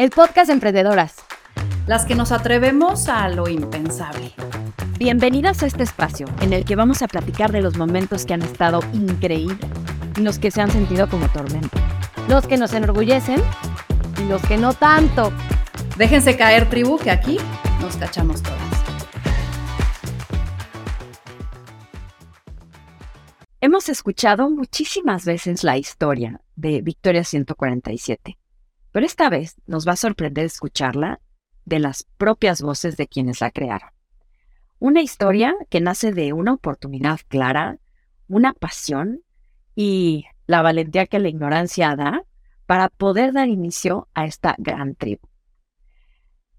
el podcast Emprendedoras. Las que nos atrevemos a lo impensable. Bienvenidas a este espacio en el que vamos a platicar de los momentos que han estado increíbles y los que se han sentido como tormento. Los que nos enorgullecen y los que no tanto. Déjense caer, tribu, que aquí nos cachamos todas. Hemos escuchado muchísimas veces la historia de Victoria 147, pero esta vez nos va a sorprender escucharla de las propias voces de quienes la crearon. Una historia que nace de una oportunidad clara, una pasión y la valentía que la ignorancia da para poder dar inicio a esta gran tribu.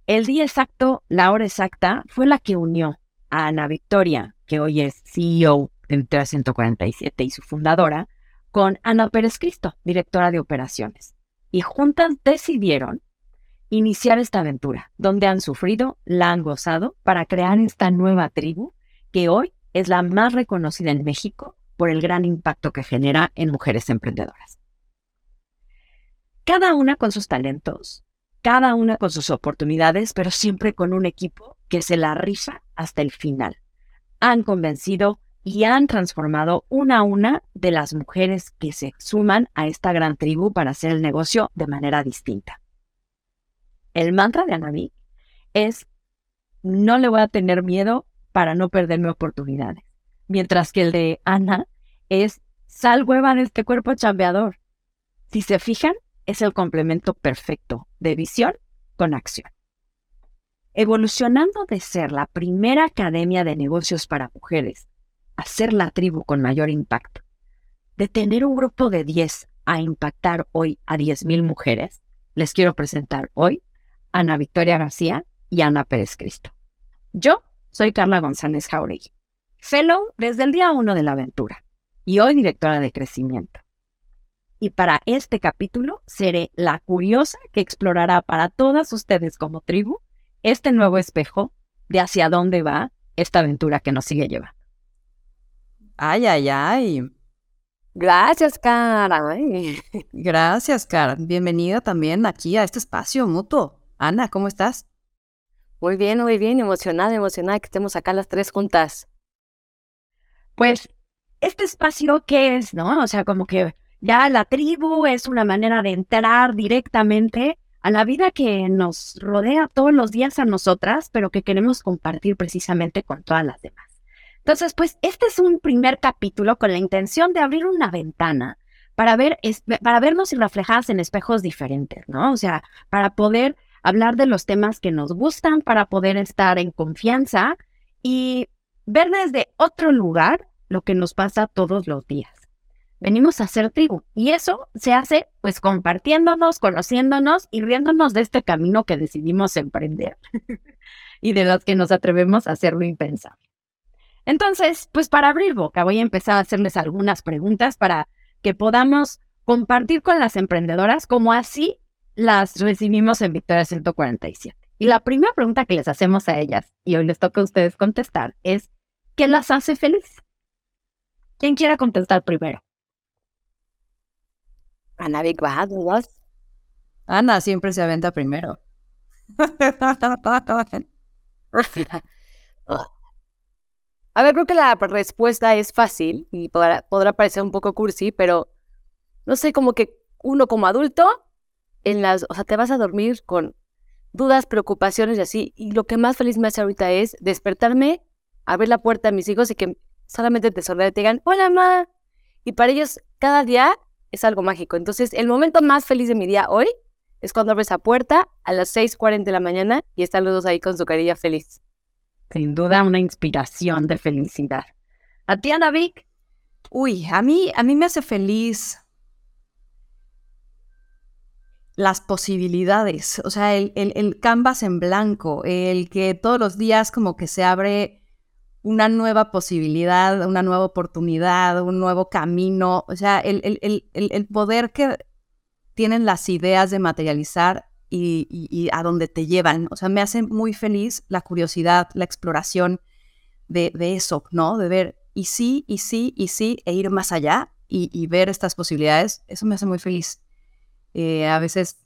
El día exacto, la hora exacta, fue la que unió a Ana Victoria, que hoy es CEO de 147 y su fundadora, con Ana Pérez Cristo, directora de operaciones. Y juntas decidieron iniciar esta aventura, donde han sufrido, la han gozado, para crear esta nueva tribu que hoy es la más reconocida en México por el gran impacto que genera en mujeres emprendedoras. Cada una con sus talentos, cada una con sus oportunidades, pero siempre con un equipo que se la rifa hasta el final. Han convencido y han transformado una a una de las mujeres que se suman a esta gran tribu para hacer el negocio de manera distinta. El mantra de Anavi es, no le voy a tener miedo para no perderme oportunidades. Mientras que el de Ana es, sal hueva de este cuerpo chambeador. Si se fijan, es el complemento perfecto de visión con acción. Evolucionando de ser la primera academia de negocios para mujeres a ser la tribu con mayor impacto, de tener un grupo de 10 a impactar hoy a 10.000 mujeres, les quiero presentar hoy Ana Victoria García y Ana Pérez Cristo. Yo soy Carla González Jauregui, fellow desde el día 1 de la aventura y hoy directora de crecimiento. Y para este capítulo seré la curiosa que explorará para todas ustedes como tribu este nuevo espejo de hacia dónde va esta aventura que nos sigue llevando. Ay, ay, ay. Gracias, Cara. Gracias, Cara. Bienvenida también aquí a este espacio mutuo. Ana, ¿cómo estás? Muy bien, muy bien, emocionada, emocionada que estemos acá las tres juntas. Pues, este espacio, ¿qué es, no? O sea, como que ya la tribu es una manera de entrar directamente a la vida que nos rodea todos los días a nosotras, pero que queremos compartir precisamente con todas las demás. Entonces, pues, este es un primer capítulo con la intención de abrir una ventana para ver, para vernos reflejadas en espejos diferentes, ¿no? O sea, para poder hablar de los temas que nos gustan para poder estar en confianza y ver desde otro lugar lo que nos pasa todos los días. Venimos a ser tribu y eso se hace pues compartiéndonos, conociéndonos y riéndonos de este camino que decidimos emprender y de los que nos atrevemos a hacerlo impensable. Entonces, pues para abrir boca voy a empezar a hacerles algunas preguntas para que podamos compartir con las emprendedoras como así las recibimos en Victoria 147. Y la primera pregunta que les hacemos a ellas, y hoy les toca a ustedes contestar, es, ¿qué las hace feliz? ¿Quién quiera contestar primero? Ana Big Ana siempre se aventa primero. A ver, creo que la respuesta es fácil y podrá, parecer un poco cursi, pero no sé, como que uno como adulto en las, o sea, te vas a dormir con dudas, preocupaciones y así. Y lo que más feliz me hace ahorita es despertarme, abrir la puerta a mis hijos y que solamente te sonríen y te digan, hola, ma. Y para ellos, cada día es algo mágico. Entonces, el momento más feliz de mi día hoy es cuando abres la puerta a las 6:40 de la mañana y están los dos ahí con su carilla feliz. Sin duda, una inspiración de felicidad. ¿A ti, Ana Vic? Uy, a mí, a mí me hace feliz las posibilidades, o sea, el, el, canvas en blanco, el que todos los días como que se abre una nueva posibilidad, una nueva oportunidad, un nuevo camino, o sea, el, el poder que tienen las ideas de materializar y, a dónde te llevan, o sea, me hace muy feliz la curiosidad, la exploración de, de eso, ¿no? De ver, y sí, y sí, y sí, e ir más allá y, y ver estas posibilidades, eso me hace muy feliz. Eh, a veces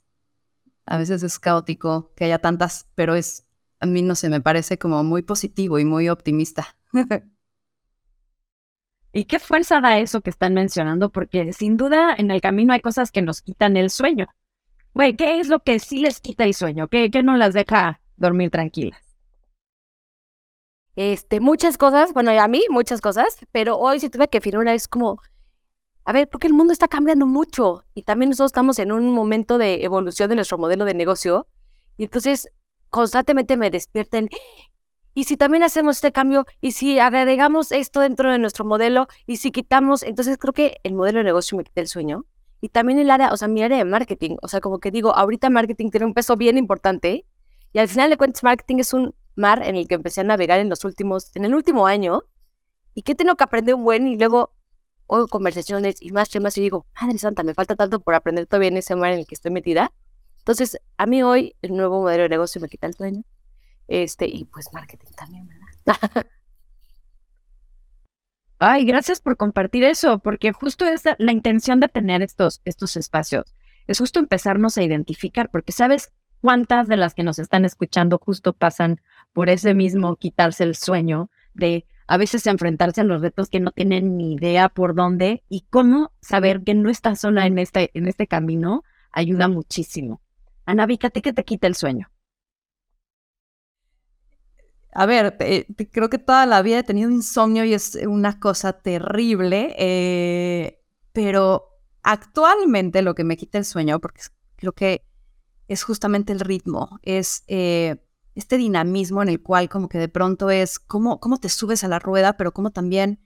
A veces es caótico que haya tantas, pero es, a mí no sé, me parece como muy positivo y muy optimista. ¿Y qué fuerza da eso que están mencionando? Porque sin duda en el camino hay cosas que nos quitan el sueño. Güey, ¿qué es lo que sí les quita el sueño? ¿Qué, qué no las deja dormir tranquilas? Este, muchas cosas, bueno, a mí muchas cosas, pero hoy si tuve que una es como, a ver, porque el mundo está cambiando mucho y también nosotros estamos en un momento de evolución de nuestro modelo de negocio y entonces constantemente me despierten, y si también hacemos este cambio y si agregamos esto dentro de nuestro modelo y si quitamos, entonces creo que el modelo de negocio me quita el sueño y también el área, o sea, mi área de marketing, o sea, como que digo, ahorita marketing tiene un peso bien importante y al final de cuentas marketing es un mar en el que empecé a navegar en los últimos, en el último año y que tengo que aprender un buen y luego oigo conversaciones y más temas y digo, madre santa, me falta tanto por aprender todavía en ese mar en el que estoy metida. Entonces, a mí hoy el nuevo modelo de negocio me quita el sueño. Este, y pues marketing también, ¿verdad? Ay, gracias por compartir eso, porque justo es la, intención de tener estos, estos espacios. Es justo empezarnos a identificar, porque sabes cuántas de las que nos están escuchando justo pasan por ese mismo quitarse el sueño de a veces enfrentarse a los retos que no tienen ni idea por dónde y cómo saber que no estás sola en este, en este camino ayuda muchísimo. Ana, que te quita el sueño. A ver, creo que toda la vida he tenido insomnio y es una cosa terrible, eh, pero actualmente lo que me quita el sueño, porque creo que es justamente el ritmo, es eh, este dinamismo en el cual como que de pronto es cómo, cómo te subes a la rueda, pero cómo también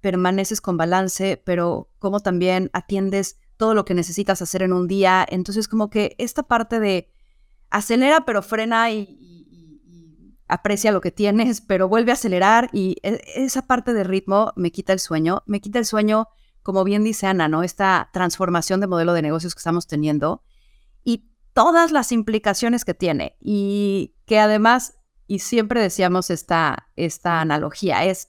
permaneces con balance, pero cómo también atiendes todo lo que necesitas hacer en un día. Entonces como que esta parte de acelera pero frena y, aprecia lo que tienes, pero vuelve a acelerar y e, esa parte de ritmo me quita el sueño, me quita el sueño, como bien dice Ana, ¿no? Esta transformación de modelo de negocios que estamos teniendo todas las implicaciones que tiene y que además, y siempre decíamos esta, esta analogía, es,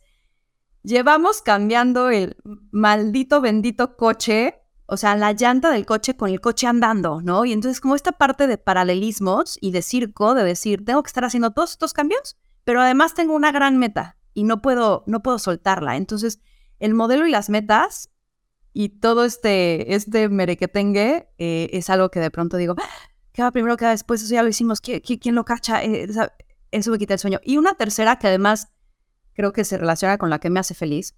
llevamos cambiando el maldito bendito coche, o sea, la llanta del coche con el coche andando, ¿no? Y entonces como esta parte de paralelismos y de circo, de decir, tengo que estar haciendo todos estos cambios, pero además tengo una gran meta y no puedo, no puedo soltarla. Entonces, el modelo y las metas y todo este, este merequetengue eh, es algo que de pronto digo, ¿Qué va primero, qué va después? Eso ya lo hicimos. ¿Quién, lo cacha? Eh, eso me quita el sueño. Y una tercera que además creo que se relaciona con la que me hace feliz.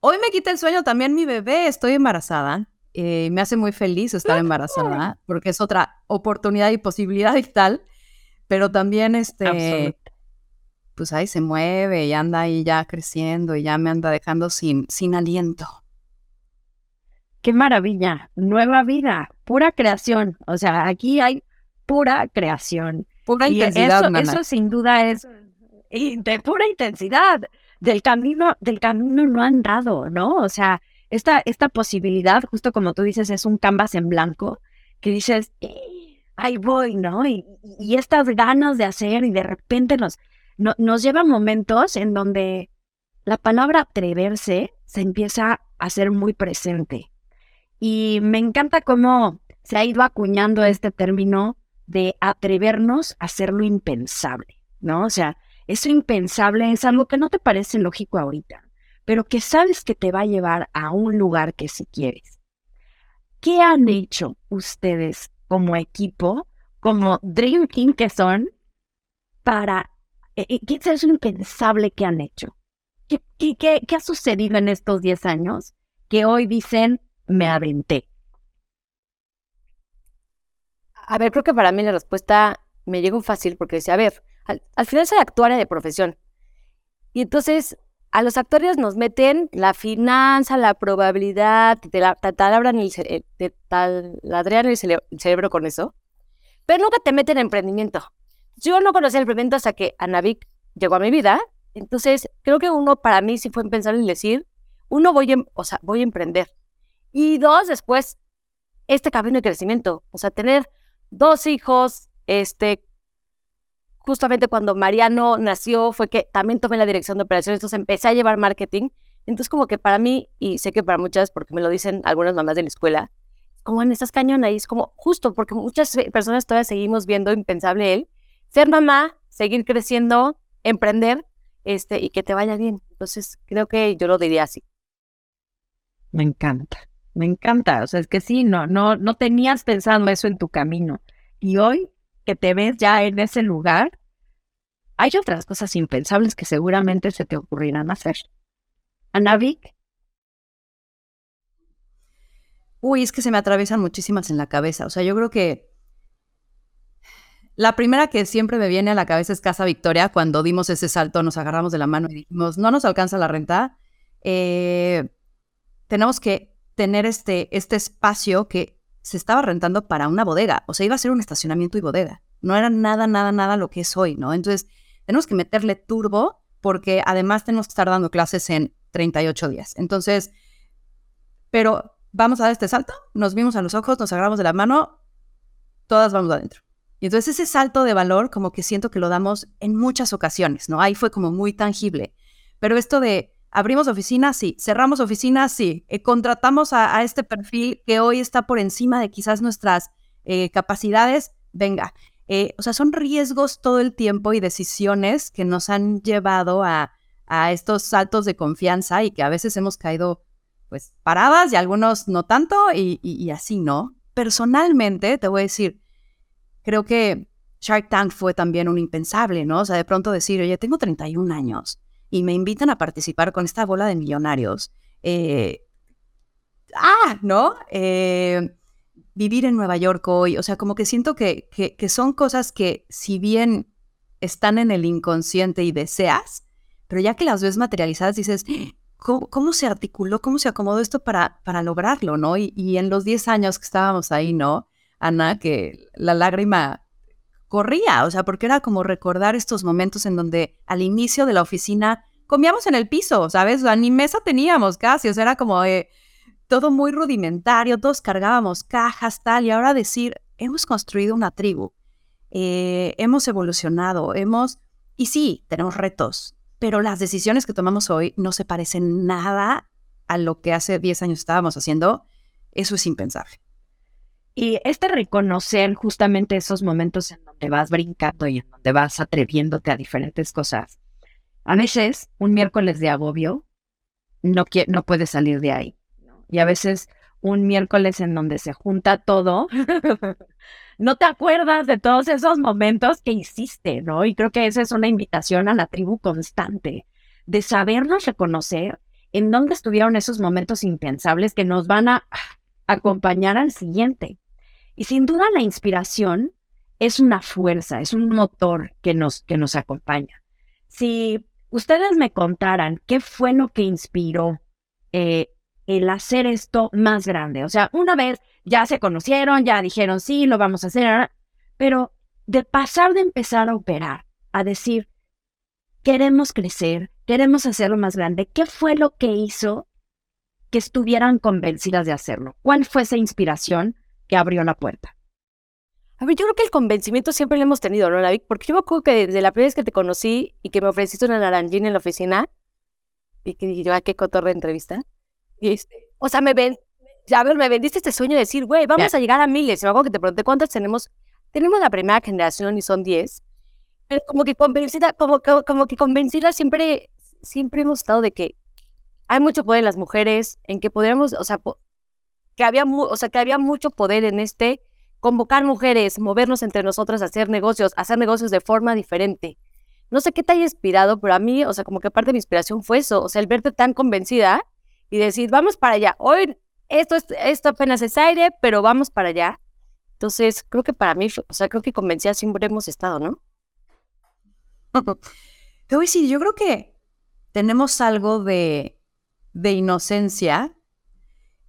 Hoy me quita el sueño también mi bebé. Estoy embarazada. Eh, me hace muy feliz estar embarazada porque es otra oportunidad y posibilidad y tal. Pero también este... Pues ahí se mueve y anda ahí ya creciendo y ya me anda dejando sin, sin aliento qué maravilla, nueva vida, pura creación. O sea, aquí hay pura creación. Pura intensidad, eso, eso sin duda es de pura intensidad. Del camino, del camino no han dado, ¿no? O sea, esta, esta posibilidad, justo como tú dices, es un canvas en blanco que dices, ahí voy, ¿no? Y, estas ganas de hacer y de repente nos, nos lleva momentos en donde la palabra atreverse se empieza a hacer muy presente. Y me encanta cómo se ha ido acuñando este término de atrevernos a hacer lo impensable, ¿no? O sea, eso impensable es algo que no te parece lógico ahorita, pero que sabes que te va a llevar a un lugar que si quieres. ¿Qué han hecho ustedes como equipo, como Dream Team que son, para... Eh, eh, ¿Qué es lo impensable que han hecho? ¿Qué, qué, qué ha sucedido en estos 10 años que hoy dicen, me aventé? A ver, creo que para mí la respuesta me llegó fácil porque decía, a ver, al, final soy actuaria de profesión. Y entonces a los actores nos meten la finanza, la probabilidad, te, la, taladran el, te taladrean el, cerebro con eso, pero nunca te meten en emprendimiento. Yo no conocía el emprendimiento hasta que Anavik llegó a mi vida, entonces creo que uno para mí sí fue en pensar en decir, uno voy, a, o sea, voy a emprender. Y dos, después, este camino de crecimiento. O sea, tener dos hijos, este, justamente cuando Mariano nació fue que también tomé la dirección de operaciones, entonces empecé a llevar marketing. Entonces como que para mí, y sé que para muchas, porque me lo dicen algunas mamás de la escuela, como en estas cañonas, y es como justo porque muchas personas todavía seguimos viendo impensable él, ser mamá, seguir creciendo, emprender, este, y que te vaya bien. Entonces, creo que yo lo diría así. Me encanta, me encanta. O sea, es que sí, no, no, no tenías pensado eso en tu camino. Y hoy que te ves ya en ese lugar, hay otras cosas impensables que seguramente se te ocurrirán hacer. Anavik. Uy, es que se me atraviesan muchísimas en la cabeza. O sea, yo creo que la primera que siempre me viene a la cabeza es Casa Victoria. Cuando dimos ese salto, nos agarramos de la mano y dijimos, no nos alcanza la renta. Eh, tenemos que tener este, este espacio que se estaba rentando para una bodega. O sea, iba a ser un estacionamiento y bodega. No era nada, nada, nada lo que es hoy, ¿no? Entonces, tenemos que meterle turbo porque además tenemos que estar dando clases en 38 días. Entonces, pero vamos a dar este salto, nos vimos a los ojos, nos agarramos de la mano, todas vamos adentro. Y entonces ese salto de valor como que siento que lo damos en muchas ocasiones, ¿no? Ahí fue como muy tangible. Pero esto de abrimos oficinas, sí, cerramos oficinas, sí, eh, contratamos a, este perfil que hoy está por encima de quizás nuestras eh, capacidades, venga. Eh, o sea, son riesgos todo el tiempo y decisiones que nos han llevado a, estos saltos de confianza y que a veces hemos caído pues paradas y algunos no tanto y, y así, ¿no? Personalmente, te voy a decir, creo que Shark Tank fue también un impensable, ¿no? O sea, de pronto decir, oye, tengo 31 años y me invitan a participar con esta bola de millonarios. Eh, ah, ¿no? Eh, vivir en Nueva York hoy, o sea, como que siento que, que, son cosas que si bien están en el inconsciente y deseas, pero ya que las ves materializadas dices, ¿cómo, se articuló, cómo se acomodó esto para, para lograrlo, ¿no? Y, y en los 10 años que estábamos ahí, ¿no? Ana, que la lágrima corría, o sea, porque era como recordar estos momentos en donde al inicio de la oficina comíamos en el piso, ¿sabes? O sea, ni mesa teníamos casi, o sea, era como todo muy rudimentario, todos cargábamos cajas, tal, y ahora decir, hemos construido una tribu, eh, hemos evolucionado, hemos, y sí, tenemos retos, pero las decisiones que tomamos hoy no se parecen nada a lo que hace 10 años estábamos haciendo, eso es impensable. Y este reconocer justamente esos momentos en donde vas brincando y en donde vas atreviéndote a diferentes cosas. A veces, un miércoles de agobio, no, no puedes salir de ahí. Y a veces, un miércoles en donde se junta todo, no te acuerdas de todos esos momentos que hiciste, ¿no? Y creo que esa es una invitación a la tribu constante, de sabernos reconocer en dónde estuvieron esos momentos impensables que nos van a acompañar al siguiente. Y sin duda la inspiración es una fuerza, es un motor que nos, que nos acompaña. Si ustedes me contaran qué fue lo que inspiró eh, el hacer esto más grande, o sea, una vez ya se conocieron, ya dijeron, sí, lo vamos a hacer, pero de pasar de empezar a operar a decir, queremos crecer, queremos hacerlo más grande, ¿qué fue lo que hizo que estuvieran convencidas de hacerlo? ¿Cuál fue esa inspiración que abrió la puerta. A ver, yo creo que el convencimiento siempre lo hemos tenido, ¿no, David? Porque yo me acuerdo que desde la primera vez que te conocí y que me ofreciste una naranjina en la oficina, y que dije yo, ¿a ah, qué cotorre entrevista? Y este, o sea, me ven, ya ver, me vendiste este sueño de decir, güey, vamos a llegar a miles. Y me acuerdo que te pregunté cuántas tenemos. Tenemos la primera generación y son 10. Pero como que convencida, como, como que convencida siempre, siempre hemos estado de que hay mucho poder en las mujeres, en que podríamos, o sea, que había, o sea, que había mucho poder en este convocar mujeres, movernos entre nosotras, hacer negocios, hacer negocios de forma diferente. No sé qué te haya inspirado, pero a mí, o sea, como que parte de mi inspiración fue eso, o sea, el verte tan convencida y decir, vamos para allá. Hoy esto, esto apenas es aire, pero vamos para allá. Entonces, creo que para mí, o sea, creo que convencida siempre hemos estado, ¿no? Te voy yo creo que tenemos algo de, de inocencia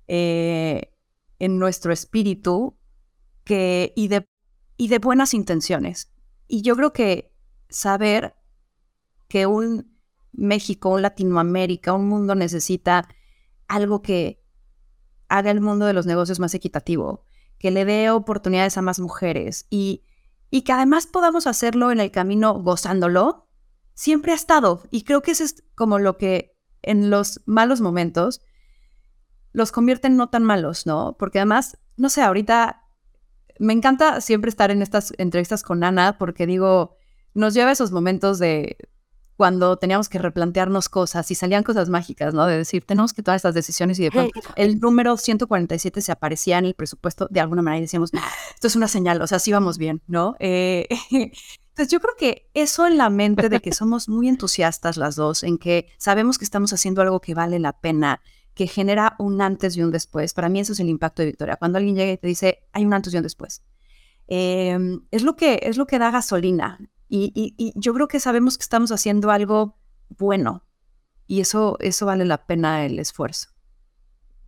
eh, en nuestro espíritu que, y, de, y de buenas intenciones. Y yo creo que saber que un México, un Latinoamérica, un mundo necesita algo que haga el mundo de los negocios más equitativo, que le dé oportunidades a más mujeres y, y que además podamos hacerlo en el camino gozándolo, siempre ha estado. Y creo que eso es como lo que en los malos momentos los convierte en no tan malos, ¿no? Porque además, no sé, ahorita me encanta siempre estar en estas entrevistas con Ana porque digo, nos lleva a esos momentos de cuando teníamos que replantearnos cosas y salían cosas mágicas, ¿no? De decir, tenemos que tomar estas decisiones y de pronto el número 147 se aparecía en el presupuesto de alguna manera y decíamos, esto es una señal, o sea, sí vamos bien, ¿no? Eh, entonces yo creo que eso en la mente de que somos muy entusiastas las dos, en que sabemos que estamos haciendo algo que vale la pena, que genera un antes y un después, para mí eso es el impacto de Victoria. Cuando alguien llega y te dice, hay un antes y un después. Em, es, lo que, es lo que da gasolina y, yo creo que sabemos que estamos haciendo algo bueno y eso, eso vale la pena el esfuerzo.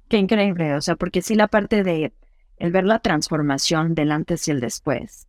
Qué increíble, o sea, porque sí la parte de el ver la transformación del antes y el después,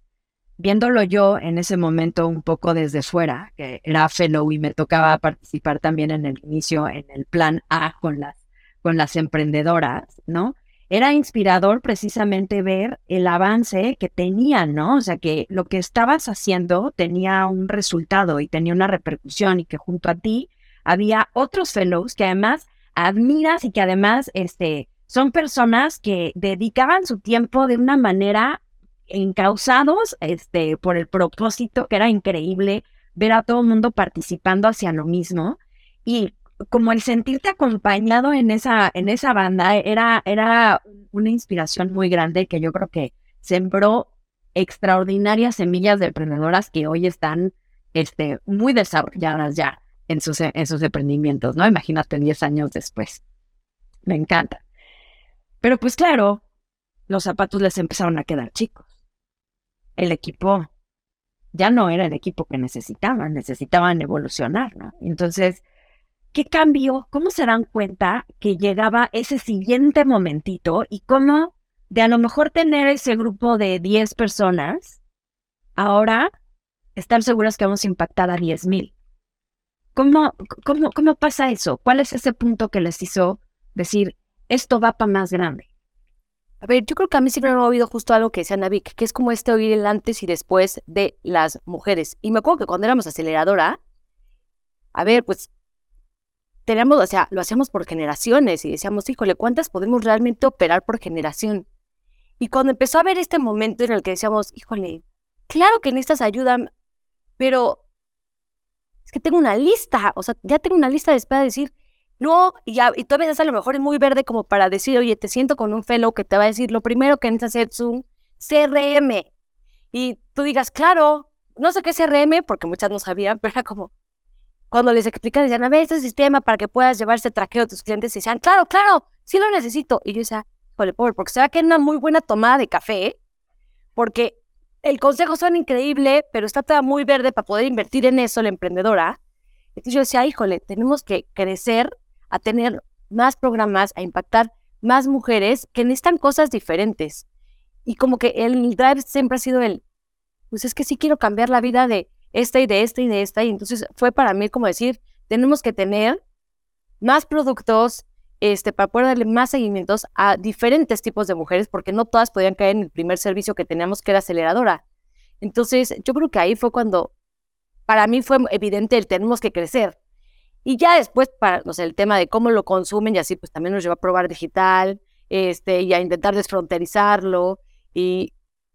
viéndolo yo en ese momento un poco desde fuera, que era fellow y me tocaba participar también en el inicio, en el plan A con las, con las emprendedoras, ¿no? era inspirador precisamente ver el avance que tenían, ¿no? O sea, que lo que estabas haciendo tenía un resultado y tenía una repercusión y que junto a ti había otros fellows que además admiras y que además este, son personas que dedicaban su tiempo de una manera encausados este, por el propósito, que era increíble ver a todo el mundo participando hacia lo mismo. Y como el sentirte acompañado en esa, en esa banda era, era una inspiración muy grande que yo creo que sembró extraordinarias semillas de emprendedoras que hoy están este, muy desarrolladas ya en sus, en sus emprendimientos, ¿no? Imagínate 10 años después. Me encanta. Pero pues claro, los zapatos les empezaron a quedar chicos. El equipo ya no era el equipo que necesitaban, necesitaban evolucionar, ¿no? Entonces, ¿Qué cambió? ¿Cómo se dan cuenta que llegaba ese siguiente momentito y cómo de a lo mejor tener ese grupo de 10 personas, ahora están seguras que vamos a impactar a 10 mil? ¿Cómo, cómo, ¿Cómo pasa eso? ¿Cuál es ese punto que les hizo decir, esto va para más grande? A ver, yo creo que a mí siempre me ha oído justo algo que decía Navik, que es como este oír el antes y después de las mujeres. Y me acuerdo que cuando éramos aceleradora, a ver, pues teníamos, o sea, lo hacíamos por generaciones y decíamos, híjole, ¿cuántas podemos realmente operar por generación? Y cuando empezó a haber este momento en el que decíamos, híjole, claro que necesitas ayuda, pero es que tengo una lista, o sea, ya tengo una lista de espera de decir, no, y, ya, y todavía a lo mejor es muy verde como para decir, oye, te siento con un fellow que te va a decir, lo primero que necesitas es un CRM. Y tú digas, claro, no sé qué es CRM, porque muchas no sabían, pero era como, cuando les explican, decían, a ver, este sistema para que puedas llevar este traqueo a tus clientes, y decían, claro, claro, sí lo necesito. Y yo decía, joder, pobre, porque se va a quedar una muy buena tomada de café, porque el consejo suena increíble, pero está toda muy verde para poder invertir en eso la emprendedora. Entonces yo decía, híjole, tenemos que crecer a tener más programas, a impactar más mujeres que necesitan cosas diferentes. Y como que el drive siempre ha sido el, pues es que sí quiero cambiar la vida de esta y de esta y de esta. Y entonces fue para mí como decir, tenemos que tener más productos este, para poder darle más seguimientos a diferentes tipos de mujeres, porque no todas podían caer en el primer servicio que teníamos, que era aceleradora. Entonces, yo creo que ahí fue cuando, para mí fue evidente el tenemos que crecer. Y ya después, para, el tema de cómo lo consumen y así, pues también nos lleva a probar digital, este, y a intentar desfronterizarlo. Y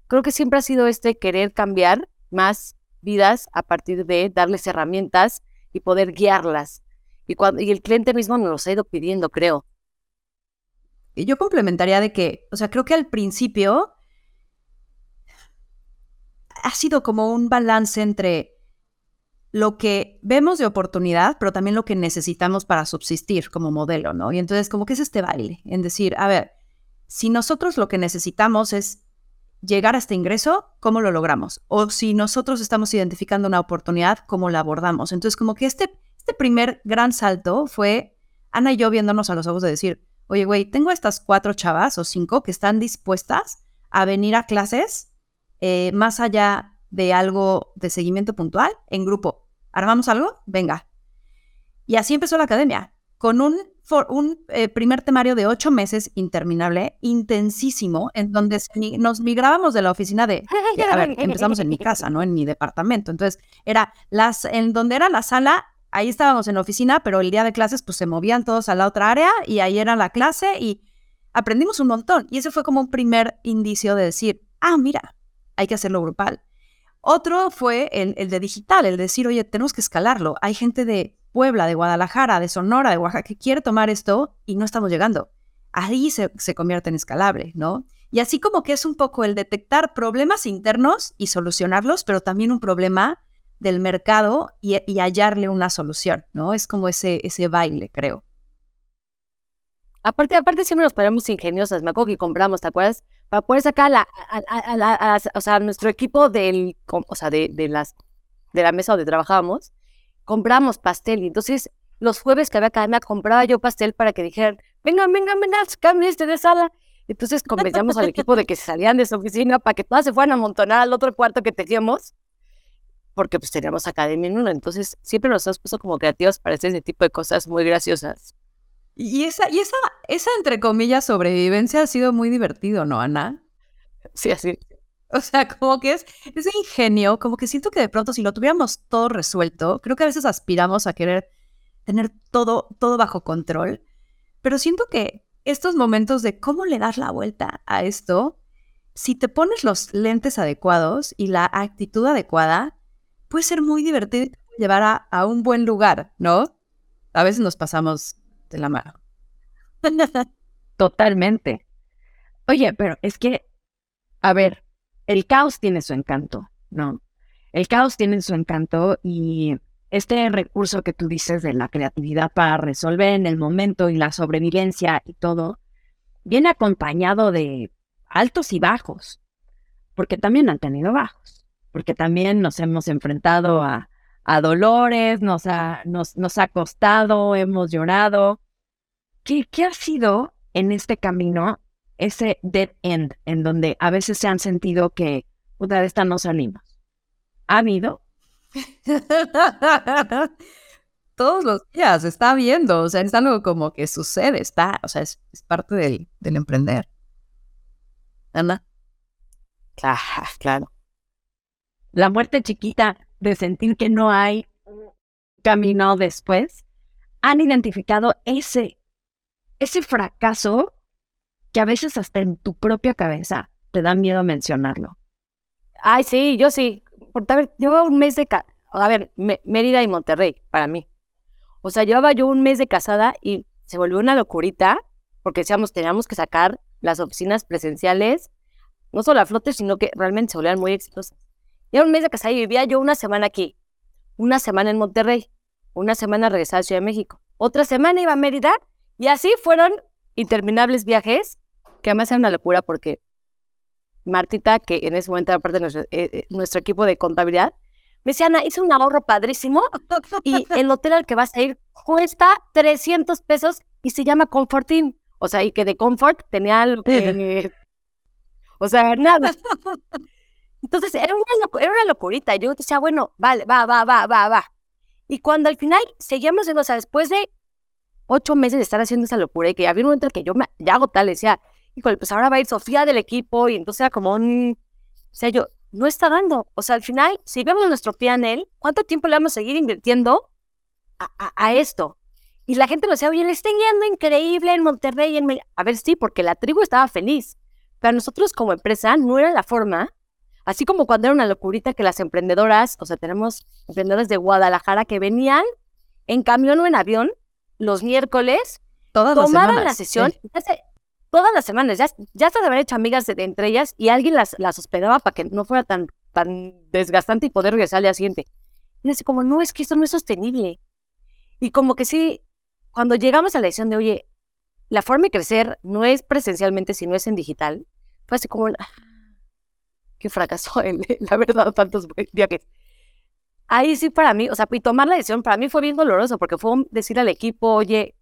creo que siempre ha sido este querer cambiar más vidas a partir de darles herramientas y poder guiarlas. Y, cuando, y el cliente mismo nos los ha ido pidiendo, creo. Y yo complementaría de que, o sea, creo que al principio ha sido como un balance entre lo que vemos de oportunidad, pero también lo que necesitamos para subsistir como modelo, ¿no? Y entonces, como que es este baile, en decir, a ver, si nosotros lo que necesitamos es llegar a este ingreso, ¿cómo lo logramos? O si nosotros estamos identificando una oportunidad, ¿cómo la abordamos? Entonces, como que este, este primer gran salto fue Ana y yo viéndonos a los ojos de decir, oye, güey, tengo estas cuatro chavas o cinco que están dispuestas a venir a clases eh, más allá de algo de seguimiento puntual en grupo. ¿Armamos algo? Venga. Y así empezó la academia, con un eh, primer temario de ocho meses interminable, intensísimo, en donde nos migrábamos de la oficina de, empezamos en mi casa, ¿no? En mi departamento. Entonces, era las, en donde era la sala, ahí estábamos en la oficina, pero el día de clases, pues se movían todos a la otra área y ahí era la clase y aprendimos un montón. Y ese fue como un primer indicio de decir, ah, mira, hay que hacerlo grupal. Otro fue el, de digital, el decir, oye, tenemos que escalarlo. Hay gente de Puebla, de Guadalajara, de Sonora, de Oaxaca, que quiere tomar esto y no estamos llegando. Ahí se, se convierte en escalable, ¿no? Y así como que es un poco el detectar problemas internos y solucionarlos, pero también un problema del mercado y, hallarle una solución, ¿no? Es como ese, ese baile, creo. Aparte, aparte siempre nos ponemos ingeniosas. Me acuerdo que compramos, ¿te acuerdas? Para poder sacar a, a, o sea, nuestro equipo del, o sea, de, de, las, de la mesa donde trabajábamos, compramos pastel. Y entonces, los jueves que había academia, compraba yo pastel para que dijeran, vengan, vengan, vengan, cambien este de sala. Entonces convencíamos al equipo de que se salían de su oficina para que todas se fueran a amontonar al otro cuarto que teníamos porque pues teníamos academia en uno, entonces siempre nos hemos puesto como creativos para hacer ese tipo de cosas muy graciosas. Y esa, y esa, esa entre comillas sobrevivencia ha sido muy divertido, ¿no, Ana? Sí, así. O sea, como que es ingenio, como que siento que de pronto si lo tuviéramos todo resuelto, creo que a veces aspiramos a querer tener todo, todo bajo control, pero siento que estos momentos de cómo le das la vuelta a esto, si te pones los lentes adecuados y la actitud adecuada, puede ser muy divertido llevar a, un buen lugar, ¿no? A veces nos pasamos de la mano. Totalmente. Oye, pero es que, a ver, el caos tiene su encanto, ¿no? El caos tiene su encanto y este recurso que tú dices de la creatividad para resolver en el momento y la sobrevivencia y todo, viene acompañado de altos y bajos, porque también han tenido bajos porque también nos hemos enfrentado a, dolores, nos ha, nos, nos ha costado, hemos llorado. ¿Qué, ¿Qué ha sido en este camino ese dead end en donde a veces se han sentido que, puta, de esta no salimos? ¿Ha habido? Todos los días, está viendo, o sea, es algo como que sucede, está, o sea, es, es parte del, del emprender. Ana. Claro, claro la muerte chiquita de sentir que no hay camino después, han identificado ese, ese fracaso que a veces hasta en tu propia cabeza te da miedo mencionarlo. Ay, sí, yo sí. Porque, a ver, llevaba un mes de... a ver, Mérida y Monterrey, para mí. O sea, llevaba yo un mes de casada y se volvió una locurita porque decíamos, teníamos que sacar las oficinas presenciales, no solo a flote, sino que realmente se volvían muy exitosas. Ya un mes de casada y vivía yo una semana aquí, una semana en Monterrey, una semana regresada a Ciudad de México, otra semana iba a Mérida y así fueron interminables viajes, que además era una locura porque Martita, que en ese momento era parte de nuestro, eh, eh, nuestro equipo de contabilidad, me decía, Ana, hice un ahorro padrísimo y el hotel al que vas a ir cuesta 300 pesos y se llama Comfortin. O sea, y que de Comfort tenía algo que... o sea, nada. Entonces era una, era una locurita. Yo decía, bueno, vale, va, va, va, va, va. Y cuando al final seguíamos, o sea, después de ocho meses de estar haciendo esa locura y que había un momento en que yo me, ya hago tal, decía, híjole, pues ahora va a ir Sofía del equipo y entonces era como un, o sea, yo, no está dando. O sea, al final, si vemos nuestro él, ¿cuánto tiempo le vamos a seguir invirtiendo a, a, esto? Y la gente nos decía, oye, le estén yendo increíble en Monterrey. En... A ver, sí, porque la tribu estaba feliz. Pero nosotros como empresa no era la forma Así como cuando era una locurita que las emprendedoras, o sea, tenemos emprendedores de Guadalajara que venían en camión o en avión los miércoles, todas tomaban la sesión, todas las semanas, ya, ya se habían hecho amigas entre ellas y alguien las, las hospedaba para que no fuera tan, tan desgastante y poder regresar al día siguiente. Y así como, no, es que esto no es sostenible. Y como que sí, cuando llegamos a la decisión de, oye, la forma de crecer no es presencialmente, sino es en digital, fue así como, que fracasó en, la verdad, tantos viajes. Ahí sí para mí, o sea, y tomar la decisión para mí fue bien doloroso porque fue decir al equipo, oye,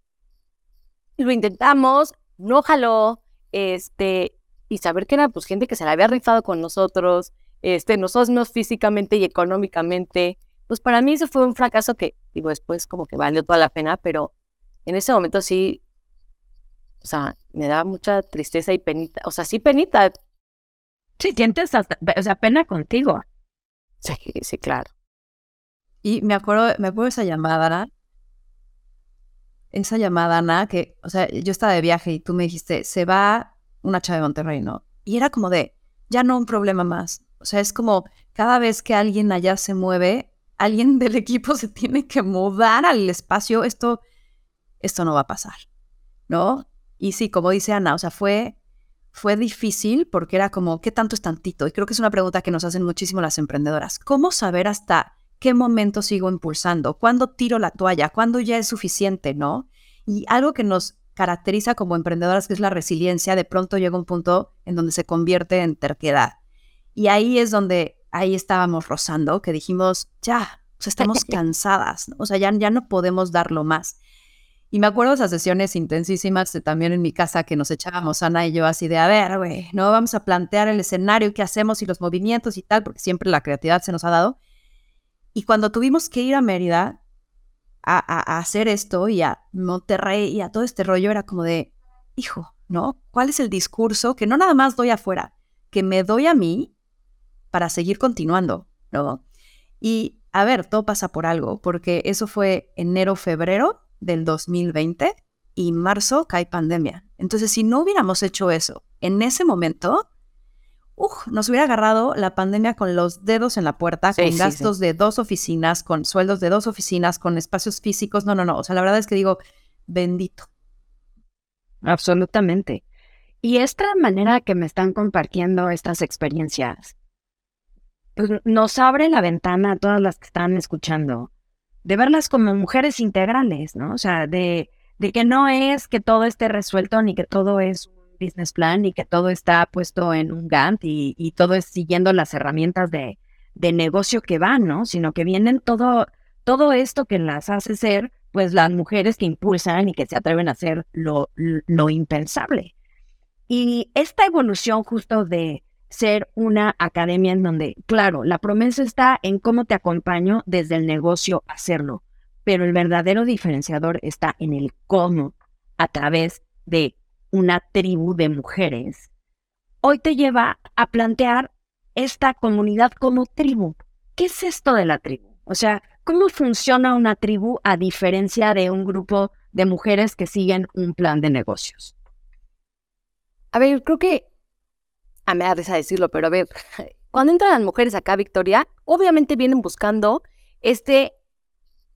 lo intentamos, no jaló, este, y saber que era pues gente que se la había rifado con nosotros, este, nosotros físicamente y económicamente, pues para mí eso fue un fracaso que, digo, después como que valió toda la pena, pero en ese momento sí, o sea, me da mucha tristeza y penita, o sea, sí penita, Sí, sientes hasta, o sea, pena contigo. Sí, sí, claro. Y me acuerdo, me acuerdo esa llamada, esa llamada, Ana, que, o sea, yo estaba de viaje y tú me dijiste, se va una chava de Monterrey, ¿no? Y era como de, ya no un problema más. O sea, es como cada vez que alguien allá se mueve, alguien del equipo se tiene que mudar al espacio. Esto, esto no va a pasar, ¿no? Y sí, como dice Ana, o sea, fue, fue difícil porque era como, ¿qué tanto es tantito? Y creo que es una pregunta que nos hacen muchísimo las emprendedoras. ¿Cómo saber hasta qué momento sigo impulsando? ¿Cuándo tiro la toalla? ¿Cuándo ya es suficiente, no? Y algo que nos caracteriza como emprendedoras, que es la resiliencia, de pronto llega un punto en donde se convierte en terquedad. Y ahí es donde, ahí estábamos rozando, que dijimos, ya, estamos cansadas, o sea, ya, ya no podemos darlo más. Y me acuerdo de esas sesiones intensísimas también en mi casa que nos echábamos Ana y yo así de, a ver, güey, no vamos a plantear el escenario, qué hacemos y los movimientos y tal, porque siempre la creatividad se nos ha dado. Y cuando tuvimos que ir a Mérida, a, hacer esto y a Monterrey y a todo este rollo era como de, hijo, ¿no? ¿Cuál es el discurso que no nada más doy afuera, que me doy a mí para seguir continuando, ¿no? Y a ver, todo pasa por algo, porque eso fue enero, febrero del 2020 y marzo cae pandemia. Entonces, si no hubiéramos hecho eso en ese momento, uf, nos hubiera agarrado la pandemia con los dedos en la puerta, con gastos de dos oficinas, con sueldos de dos oficinas, con espacios físicos. No, no, no. O sea, la verdad es que digo, bendito. Absolutamente. Y esta manera que me están compartiendo estas experiencias, pues nos abre la ventana a todas las que están escuchando, de verlas como mujeres integrales, ¿no? O sea, de, de que no es que todo esté resuelto ni que todo es business plan y que todo está puesto en un Gantt y, todo es siguiendo las herramientas de, de, negocio que van, ¿no? Sino que vienen todo, todo esto que las hace ser, pues las mujeres que impulsan y que se atreven a hacer lo, lo impensable. Y esta evolución justo de ser una academia en donde, claro, la promesa está en cómo te acompaño desde el negocio a hacerlo, pero el verdadero diferenciador está en el cómo a través de una tribu de mujeres, hoy te lleva a plantear esta comunidad como tribu. ¿Qué es esto de la tribu? O sea, ¿cómo funciona una tribu a diferencia de un grupo de mujeres que siguen un plan de negocios? A ver, creo que, a ah, me da risa decirlo, pero a ver, cuando entran las mujeres acá, Victoria, obviamente vienen buscando este,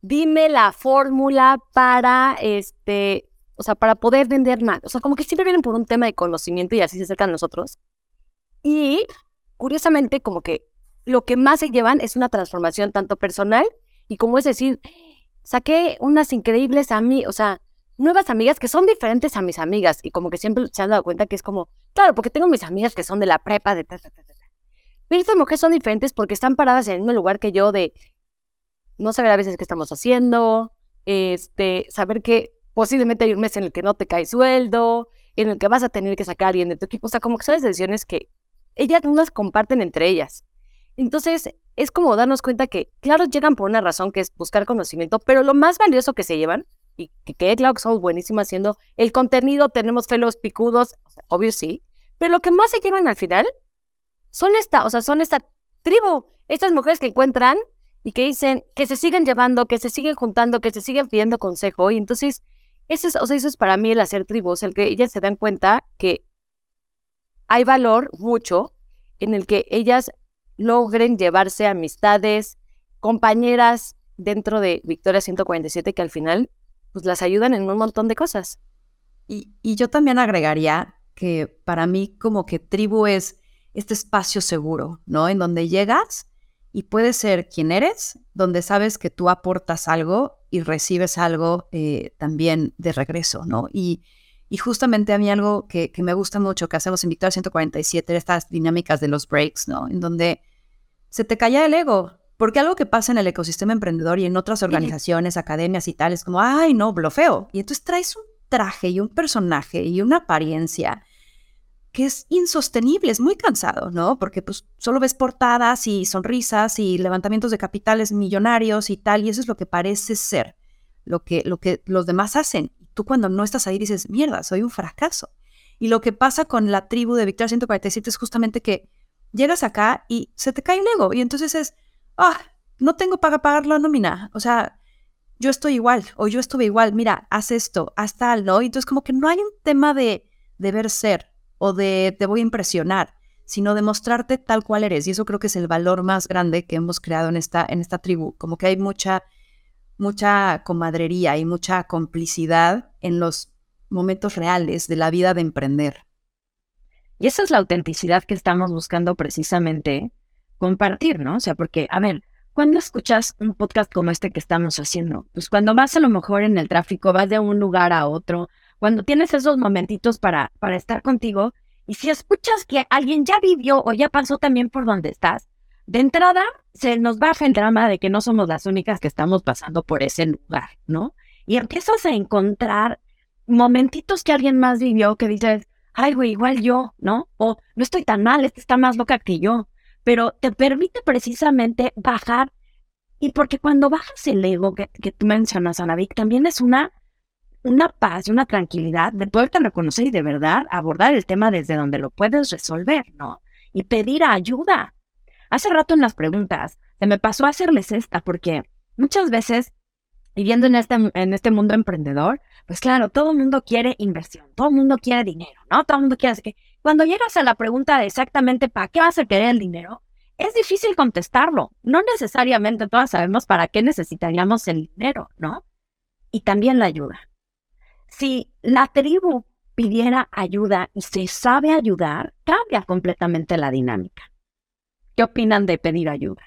dime la fórmula para este, o sea, para poder vender más. O sea, como que siempre vienen por un tema de conocimiento y así se acercan a nosotros. Y curiosamente, como que lo que más se llevan es una transformación tanto personal y como es decir, saqué unas increíbles amigas, o sea, nuevas amigas que son diferentes a mis amigas y como que siempre se han dado cuenta que es como, claro, porque tengo mis amigas que son de la prepa, de... Pero estas mujeres son diferentes porque están paradas en el mismo lugar que yo de no saber a veces qué estamos haciendo, este, saber que posiblemente hay un mes en el que no te cae sueldo, en el que vas a tener que sacar alguien de tu equipo. O sea, como que son decisiones que ellas no las comparten entre ellas. Entonces, es como darnos cuenta que, claro, llegan por una razón que es buscar conocimiento, pero lo más valioso que se llevan, y que claro que somos buenísimas haciendo el contenido, tenemos felos picudos, obvio sí, pero lo que más se llevan al final son esta, o sea, son esta tribu, estas mujeres que encuentran y que dicen que se siguen llevando, que se siguen juntando, que se siguen pidiendo consejo, y entonces eso es, o sea, eso es para mí el hacer tribus, el que ellas se dan cuenta que hay valor mucho en el que ellas logren llevarse amistades, compañeras dentro de Victoria 147 que al final pues las ayudan en un montón de cosas. Y, y yo también agregaría que para mí como que tribu es este espacio seguro, ¿no? En donde llegas y puedes ser quien eres, donde sabes que tú aportas algo y recibes algo eh, también de regreso, ¿no? Y, y, justamente a mí algo que, que, me gusta mucho que hacemos en Victoria 147, estas dinámicas de los breaks, ¿no? En donde se te calla el ego, porque algo que pasa en el ecosistema emprendedor y en otras organizaciones, academias y tal, es como, ay, no, blofeo. Y entonces traes un traje y un personaje y una apariencia que es insostenible, es muy cansado, ¿no? Porque pues solo ves portadas y sonrisas y levantamientos de capitales millonarios y tal, y eso es lo que parece ser, lo que, lo que los demás hacen. Tú cuando no estás ahí dices, mierda, soy un fracaso. Y lo que pasa con la tribu de Victoria 147 es justamente que llegas acá y se te cae el ego, y entonces es, ah, no tengo para pagar la nómina, o sea, yo estoy igual o yo estuve igual, mira, haz esto, haz tal, ¿no? Entonces como que no hay un tema de deber ser o de te voy a impresionar, sino de mostrarte tal cual eres. Y eso creo que es el valor más grande que hemos creado en esta, en esta tribu. Como que hay mucha, mucha comadrería y mucha complicidad en los momentos reales de la vida de emprender. Y esa es la autenticidad que estamos buscando precisamente compartir, ¿no? O sea, porque, a ver, cuando escuchas un podcast como este que estamos haciendo? Pues cuando vas a lo mejor en el tráfico, vas de un lugar a otro, cuando tienes esos momentitos para, para estar contigo, y si escuchas que alguien ya vivió o ya pasó también por donde estás, de entrada se nos baja el drama de que no somos las únicas que estamos pasando por ese lugar, ¿no? Y empiezas a encontrar momentitos que alguien más vivió que dices, ay, güey, igual yo, ¿no? O no estoy tan mal, este está más loca que yo. Pero te permite precisamente bajar. Y porque cuando bajas el ego que, que tú mencionas, Anavik, también es una, una paz y una tranquilidad de poderte reconocer y de verdad abordar el tema desde donde lo puedes resolver, ¿no? Y pedir ayuda. Hace rato en las preguntas se me pasó a hacerles esta porque muchas veces viviendo en este, en este mundo emprendedor, pues claro, todo el mundo quiere inversión, todo el mundo quiere dinero, ¿no? Todo el mundo quiere... Que cuando llegas a la pregunta de exactamente para qué vas a querer el dinero, es difícil contestarlo. No necesariamente todas sabemos para qué necesitaríamos el dinero, ¿no? Y también la ayuda. Si la tribu pidiera ayuda y se sabe ayudar, cambia completamente la dinámica. ¿Qué opinan de pedir ayuda?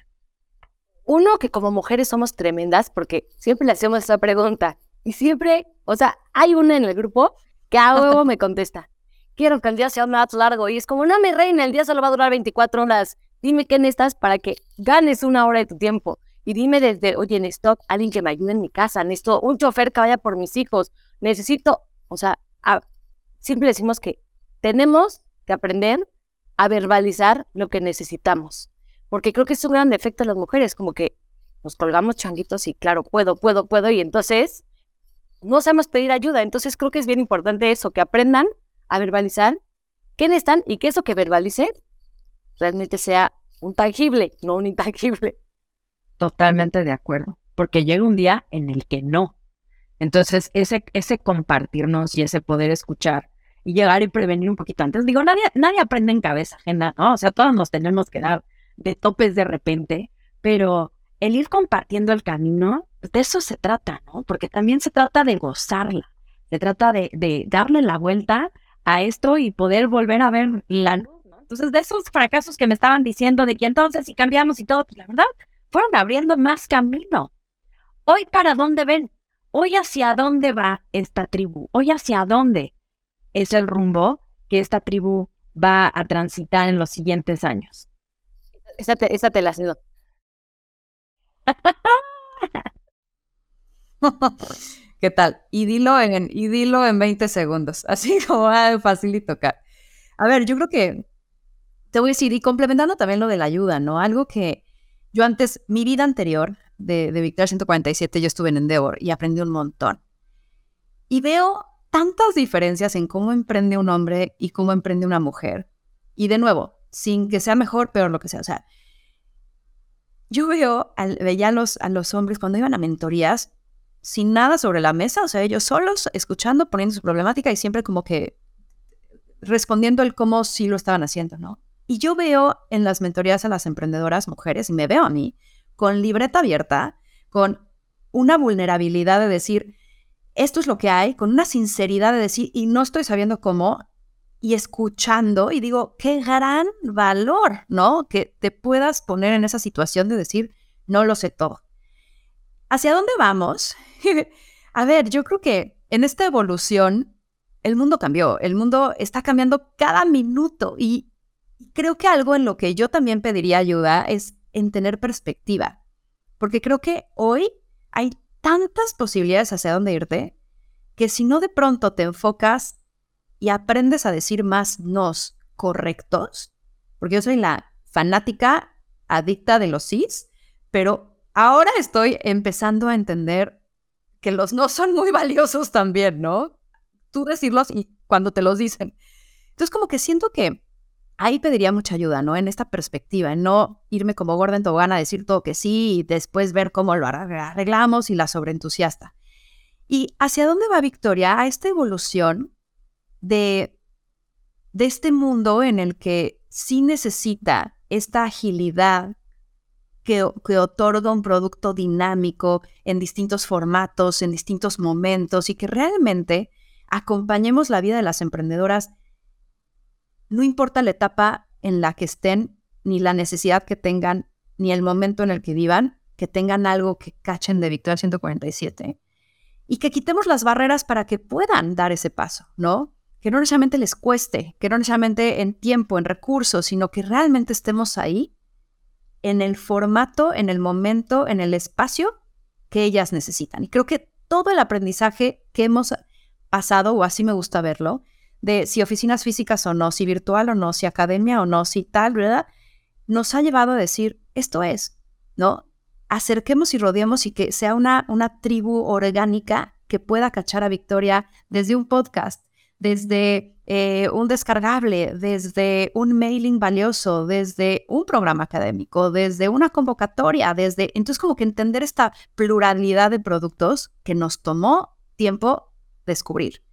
Uno, que como mujeres somos tremendas porque siempre le hacemos esa pregunta y siempre, o sea, hay una en el grupo que a huevo me contesta, quiero que el día sea más largo y es como, no me reina, el día solo va a durar 24 horas, dime qué necesitas para que ganes una hora de tu tiempo y dime desde, oye, necesito alguien que me ayude en mi casa, necesito un chofer que vaya por mis hijos, necesito, o sea, siempre decimos que tenemos que aprender a verbalizar lo que necesitamos porque creo que es un gran defecto de las mujeres, como que nos colgamos changuitos y claro, puedo, puedo, puedo, y entonces no sabemos pedir ayuda. Entonces creo que es bien importante eso, que aprendan a verbalizar qué necesitan y que eso que verbalice realmente sea un tangible, no un intangible. Totalmente de acuerdo, porque llega un día en el que no. Entonces, ese, ese compartirnos y ese poder escuchar y llegar y prevenir un poquito antes. Digo, nadie, nadie aprende en cabeza ajena, ¿no? O sea, todos nos tenemos que dar de topes de repente, pero el ir compartiendo el camino, de eso se trata, ¿no? Porque también se trata de gozarla, se trata de, de darle la vuelta a esto y poder volver a ver la luz, ¿no? Entonces, de esos fracasos que me estaban diciendo de que entonces si cambiamos y todo, pues la verdad, fueron abriendo más camino. Hoy, ¿para dónde ven? Hoy, ¿hacia dónde va esta tribu? Hoy, ¿hacia dónde es el rumbo que esta tribu va a transitar en los siguientes años? Esa te, esa te la cedo. ¿Qué tal? Y dilo en, y dilo en 20 segundos, así como ah, fácil y tocar. A ver, yo creo que te voy a decir, y complementando también lo de la ayuda, ¿no? Algo que yo antes, mi vida anterior de, de Victoria 147, yo estuve en Endeavor y aprendí un montón. Y veo tantas diferencias en cómo emprende un hombre y cómo emprende una mujer. Y de nuevo, sin que sea mejor, peor, lo que sea. O sea, yo veo, veía a los, a los hombres cuando iban a mentorías sin nada sobre la mesa, o sea, ellos solos, escuchando, poniendo su problemática y siempre como que respondiendo el cómo sí lo estaban haciendo, ¿no? Y yo veo en las mentorías a las emprendedoras mujeres, y me veo a mí, con libreta abierta, con una vulnerabilidad de decir, esto es lo que hay, con una sinceridad de decir, y no estoy sabiendo cómo, y escuchando y digo, qué gran valor, ¿no? Que te puedas poner en esa situación de decir, no lo sé todo. ¿Hacia dónde vamos? A ver, yo creo que en esta evolución el mundo cambió, el mundo está cambiando cada minuto y creo que algo en lo que yo también pediría ayuda es en tener perspectiva, porque creo que hoy hay tantas posibilidades hacia dónde irte que si no de pronto te enfocas y aprendes a decir más nos correctos, porque yo soy la fanática adicta de los sís, pero ahora estoy empezando a entender que los no son muy valiosos también, ¿no? Tú decirlos y cuando te los dicen. Entonces como que siento que ahí pediría mucha ayuda, ¿no? En esta perspectiva, en no irme como gorda en tobogán a decir todo que sí y después ver cómo lo arreglamos y la sobreentusiasta. ¿Y hacia dónde va Victoria? A esta evolución de, de este mundo en el que sí necesita esta agilidad que, que, otorga un producto dinámico en distintos formatos, en distintos momentos y que realmente acompañemos la vida de las emprendedoras, no importa la etapa en la que estén, ni la necesidad que tengan, ni el momento en el que vivan, que tengan algo que cachen de Victoria 147 y que quitemos las barreras para que puedan dar ese paso, ¿no? Que no necesariamente les cueste, que no necesariamente en tiempo, en recursos, sino que realmente estemos ahí en el formato, en el momento, en el espacio que ellas necesitan. Y creo que todo el aprendizaje que hemos pasado, o así me gusta verlo, de si oficinas físicas o no, si virtual o no, si academia o no, si tal, ¿verdad? Nos ha llevado a decir, esto es, ¿no? Acerquemos y rodeemos y que sea una, una tribu orgánica que pueda cachar a Victoria desde un podcast, desde eh, un descargable, desde un mailing valioso, desde un programa académico, desde una convocatoria, desde... Entonces como que entender esta pluralidad de productos que nos tomó tiempo descubrir.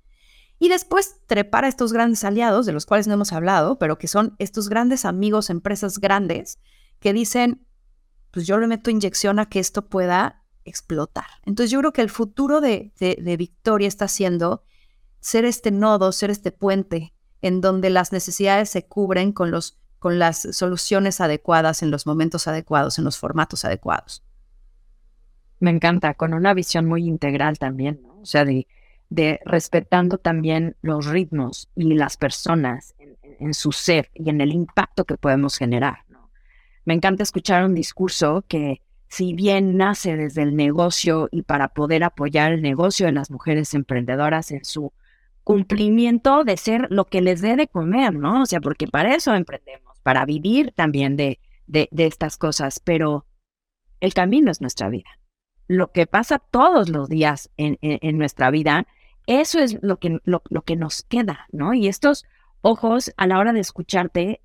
Y después trepar a estos grandes aliados, de los cuales no hemos hablado, pero que son estos grandes amigos, empresas grandes, que dicen, pues yo le meto inyección a que esto pueda explotar. Entonces yo creo que el futuro de, de, Victoria está siendo ser este nodo, ser este puente en donde las necesidades se cubren con, los, con las soluciones adecuadas en los momentos adecuados, en los formatos adecuados. Me encanta, con una visión muy integral también, ¿no? O sea, de de respetando también los ritmos y las personas en, su ser y en el impacto que podemos generar. Me encanta escuchar un discurso que si bien nace desde el negocio y para poder apoyar el negocio de las mujeres emprendedoras en su cumplimiento de ser lo que les dé de comer, ¿no? O sea, porque para eso emprendemos, para vivir también de, de, estas cosas, pero el camino es nuestra vida. Lo que pasa todos los días en, en nuestra vida eso es lo que, lo, que nos queda, ¿no? Y estos ojos, a la hora de escucharte,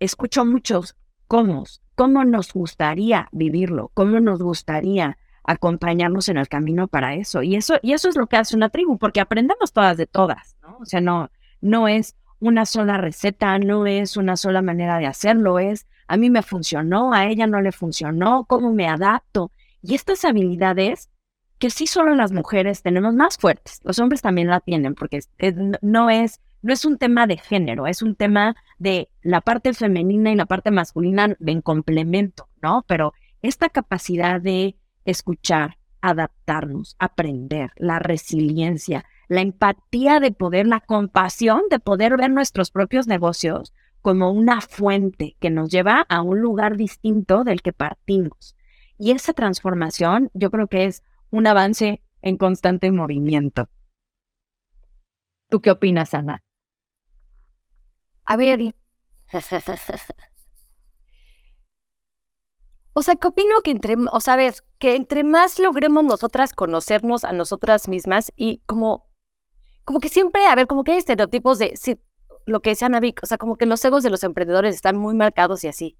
escucho muchos cómo, cómo nos gustaría vivirlo, cómo nos gustaría acompañarnos en el camino para eso. Y eso, y eso es lo que hace una tribu, porque aprendemos todas de todas, ¿no? O sea, no, no es una sola receta, no es una sola manera de hacerlo, es a mí me funcionó, a ella no le funcionó, cómo me adapto. Y estas habilidades que sí solo las mujeres tenemos más fuertes, los hombres también la tienen, porque no es, no es un tema de género, es un tema de la parte femenina y la parte masculina en complemento, ¿no? Pero esta capacidad de escuchar, adaptarnos, aprender, la resiliencia, la empatía de poder, la compasión de poder ver nuestros propios negocios como una fuente que nos lleva a un lugar distinto del que partimos. Y esa transformación yo creo que es un avance en constante movimiento. ¿Tú qué opinas, Ana? A ver. o sea, ¿qué opino que entre, o sea, ves, que entre más logremos nosotras conocernos a nosotras mismas y como, como que siempre, a ver, como que hay estereotipos de, sí, lo que decía Navi, o sea, como que los egos de los emprendedores están muy marcados y así.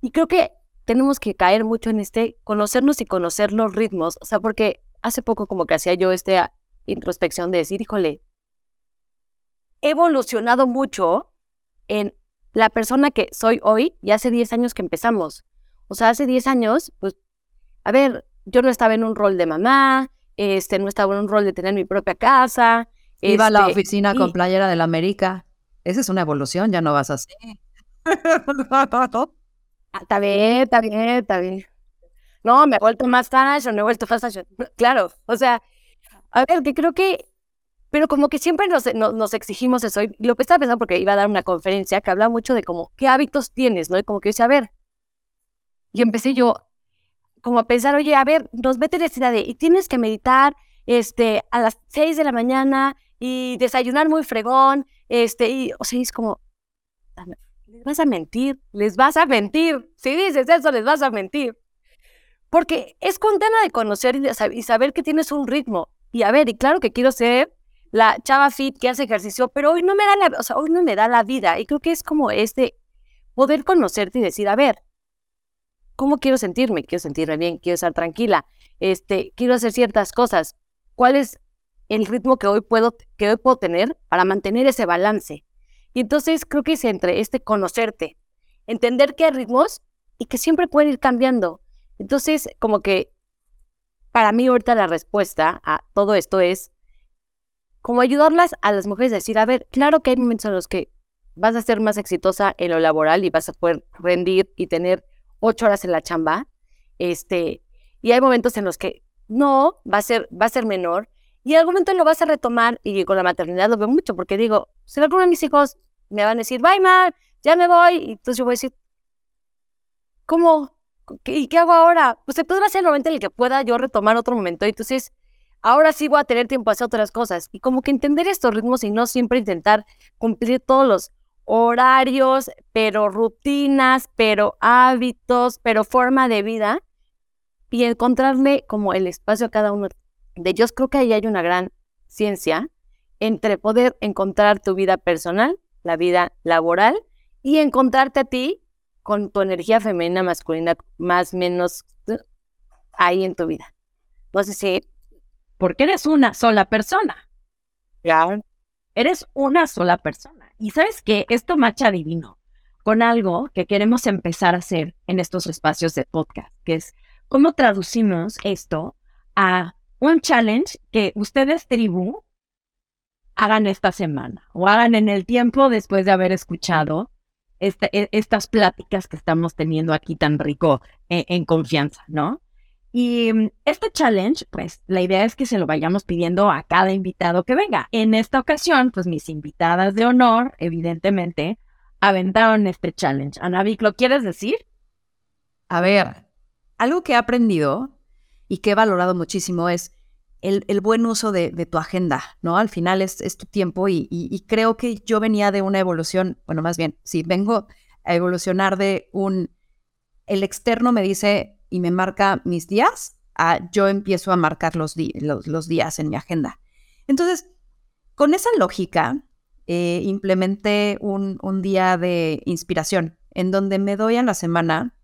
Y creo que tenemos que caer mucho en este conocernos y conocer los ritmos. O sea, porque hace poco como que hacía yo esta introspección de decir, híjole, he evolucionado mucho en la persona que soy hoy y hace 10 años que empezamos. O sea, hace 10 años, pues, a ver, yo no estaba en un rol de mamá, este, no estaba en un rol de tener mi propia casa. Iba a la este, oficina con playera de la América. Esa es una evolución, ya no vas así. Ah, está bien, está bien, está bien. No, me he vuelto más fashion, me he vuelto fast fashion. Claro, o sea, a ver, que creo que, pero como que siempre nos, nos, exigimos eso. Y lo que estaba pensando, porque iba a dar una conferencia que hablaba mucho de como, ¿qué hábitos tienes? ¿No? Y como que yo decía, a ver, y empecé yo como a pensar, oye, a ver, nos meten esta idea de, y tienes que meditar este, a las 6 de la mañana y desayunar muy fregón, este, y, o sea, es como, les vas a mentir, les vas a mentir. Si dices eso, les vas a mentir. Porque es condena de conocer y, saber que tienes un ritmo. Y a ver, y claro que quiero ser la chava fit que hace ejercicio, pero hoy no me da la, o sea, hoy no me da la vida. Y creo que es como este poder conocerte y decir, a ver, ¿cómo quiero sentirme? Quiero sentirme bien, quiero estar tranquila, este, quiero hacer ciertas cosas. ¿Cuál es el ritmo que hoy puedo, que hoy puedo tener para mantener ese balance? Y entonces creo que es entre este conocerte, entender que hay ritmos y que siempre pueden ir cambiando. Entonces, como que para mí ahorita la respuesta a todo esto es como ayudarlas a las mujeres a decir, a ver, claro que hay momentos en los que vas a ser más exitosa en lo laboral y vas a poder rendir y tener ocho horas en la chamba, este, y hay momentos en los que no, va a ser, va a ser menor, y en algún momento lo vas a retomar, y con la maternidad lo veo mucho, porque digo, si alguno de mis hijos me van a decir, bye, ma, ya me voy, y entonces yo voy a decir, ¿cómo? ¿Y qué hago ahora? Pues entonces va a ser el momento en el que pueda yo retomar otro momento, y entonces ahora sí voy a tener tiempo a hacer otras cosas, y como que entender estos ritmos y no siempre intentar cumplir todos los horarios, pero rutinas, pero hábitos, pero forma de vida, y encontrarle como el espacio a cada uno de ellos. Creo que ahí hay una gran ciencia entre poder encontrar tu vida personal, la vida laboral, y encontrarte a ti con tu energía femenina, masculina, más menos uh, ahí en tu vida. Sé si... Porque eres una sola persona. Ya. Eres una sola persona. Y sabes que esto macha divino con algo que queremos empezar a hacer en estos espacios de podcast, que es cómo traducimos esto a un challenge que ustedes, tribu, hagan esta semana o hagan en el tiempo después de haber escuchado e, estas pláticas que estamos teniendo aquí tan rico en, en confianza, ¿no? Y mm, este challenge, pues la idea es que se lo vayamos pidiendo a cada invitado que venga. En esta ocasión, pues mis invitadas de honor, evidentemente, aventaron este challenge. Vic, ¿lo quieres decir? A ver, algo que he aprendido y que he valorado muchísimo es el, buen uso de, tu agenda, ¿no? Al final es, tu tiempo y, creo que yo venía de una evolución, bueno, más bien, sí, vengo a evolucionar de un, el externo me dice, y me marca mis días, yo empiezo a marcar los, días en mi agenda. Entonces, con esa lógica, eh, implementé un, día de inspiración en donde me doy a la semana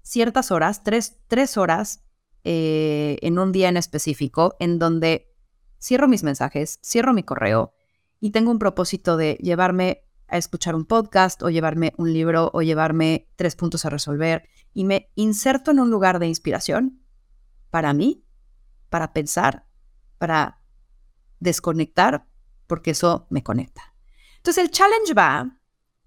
ciertas horas, tres horas eh, en un día en específico, en donde cierro mis mensajes, cierro mi correo y tengo un propósito de llevarme a escuchar un podcast o llevarme un libro o llevarme tres puntos a resolver y me inserto en un lugar de inspiración para mí, para pensar, para desconectar, porque eso me conecta. Entonces el challenge va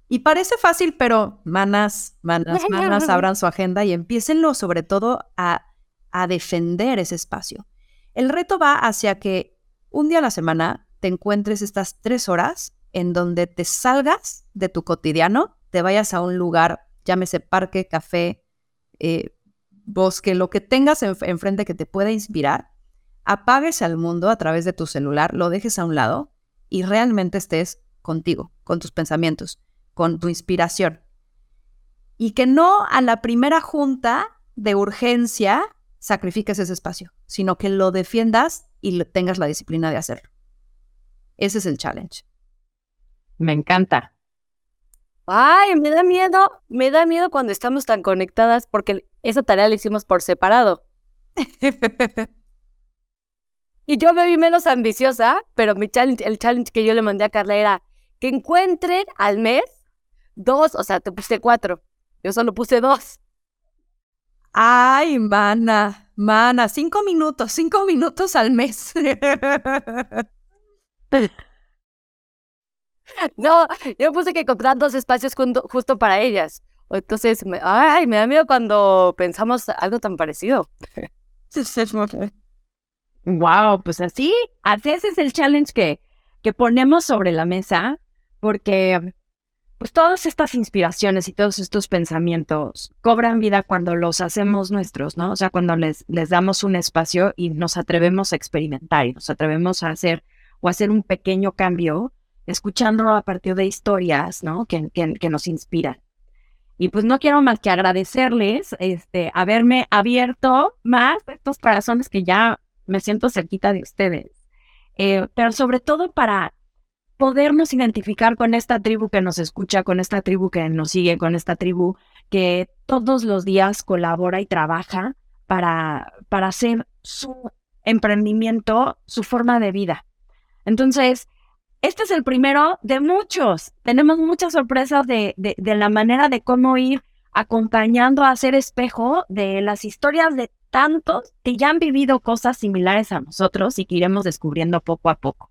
y parece fácil, pero manas, manas, manas, abran su agenda y empiecenlo sobre todo a, a defender ese espacio. El reto va hacia que un día a la semana te encuentres estas tres horas en donde te salgas de tu cotidiano, te vayas a un lugar, llámese parque, café, eh, bosque, lo que tengas enfrente que te pueda inspirar, apagues al mundo a través de tu celular, lo dejes a un lado y realmente estés contigo, con tus pensamientos, con tu inspiración. Y que no a la primera junta de urgencia sacrifiques ese espacio, sino que lo defiendas y tengas la disciplina de hacerlo. Ese es el challenge. Me encanta. Ay, me da miedo, me da miedo cuando estamos tan conectadas porque esa tarea la hicimos por separado. y yo me vi menos ambiciosa, pero mi challenge, el challenge que yo le mandé a Carla era que encuentren al mes dos, o sea, te puse cuatro. Yo solo puse dos. Ay, mana, mana, cinco minutos, cinco minutos al mes. No, yo puse que comprar dos espacios justo para ellas. Entonces, me, ay, me da miedo cuando pensamos algo tan parecido. Wow, pues así, así ese es el challenge que, que ponemos sobre la mesa, porque pues todas estas inspiraciones y todos estos pensamientos cobran vida cuando los hacemos nuestros, ¿no? O sea, cuando les, les damos un espacio y nos atrevemos a experimentar y nos atrevemos a hacer o hacer un pequeño cambio escuchando a partir de historias, ¿no? Que, que, nos inspiran. Y pues no quiero más que agradecerles este, haberme abierto más estos corazones que ya me siento cerquita de ustedes. eh, pero sobre todo para podernos identificar con esta tribu que nos escucha, con esta tribu que nos sigue, con esta tribu que todos los días colabora y trabaja para, para hacer su emprendimiento su forma de vida. Entonces, este es el primero de muchos. Tenemos muchas sorpresas de, de, la manera de cómo ir acompañando a hacer espejo de las historias de tantos que ya han vivido cosas similares a nosotros y que iremos descubriendo poco a poco.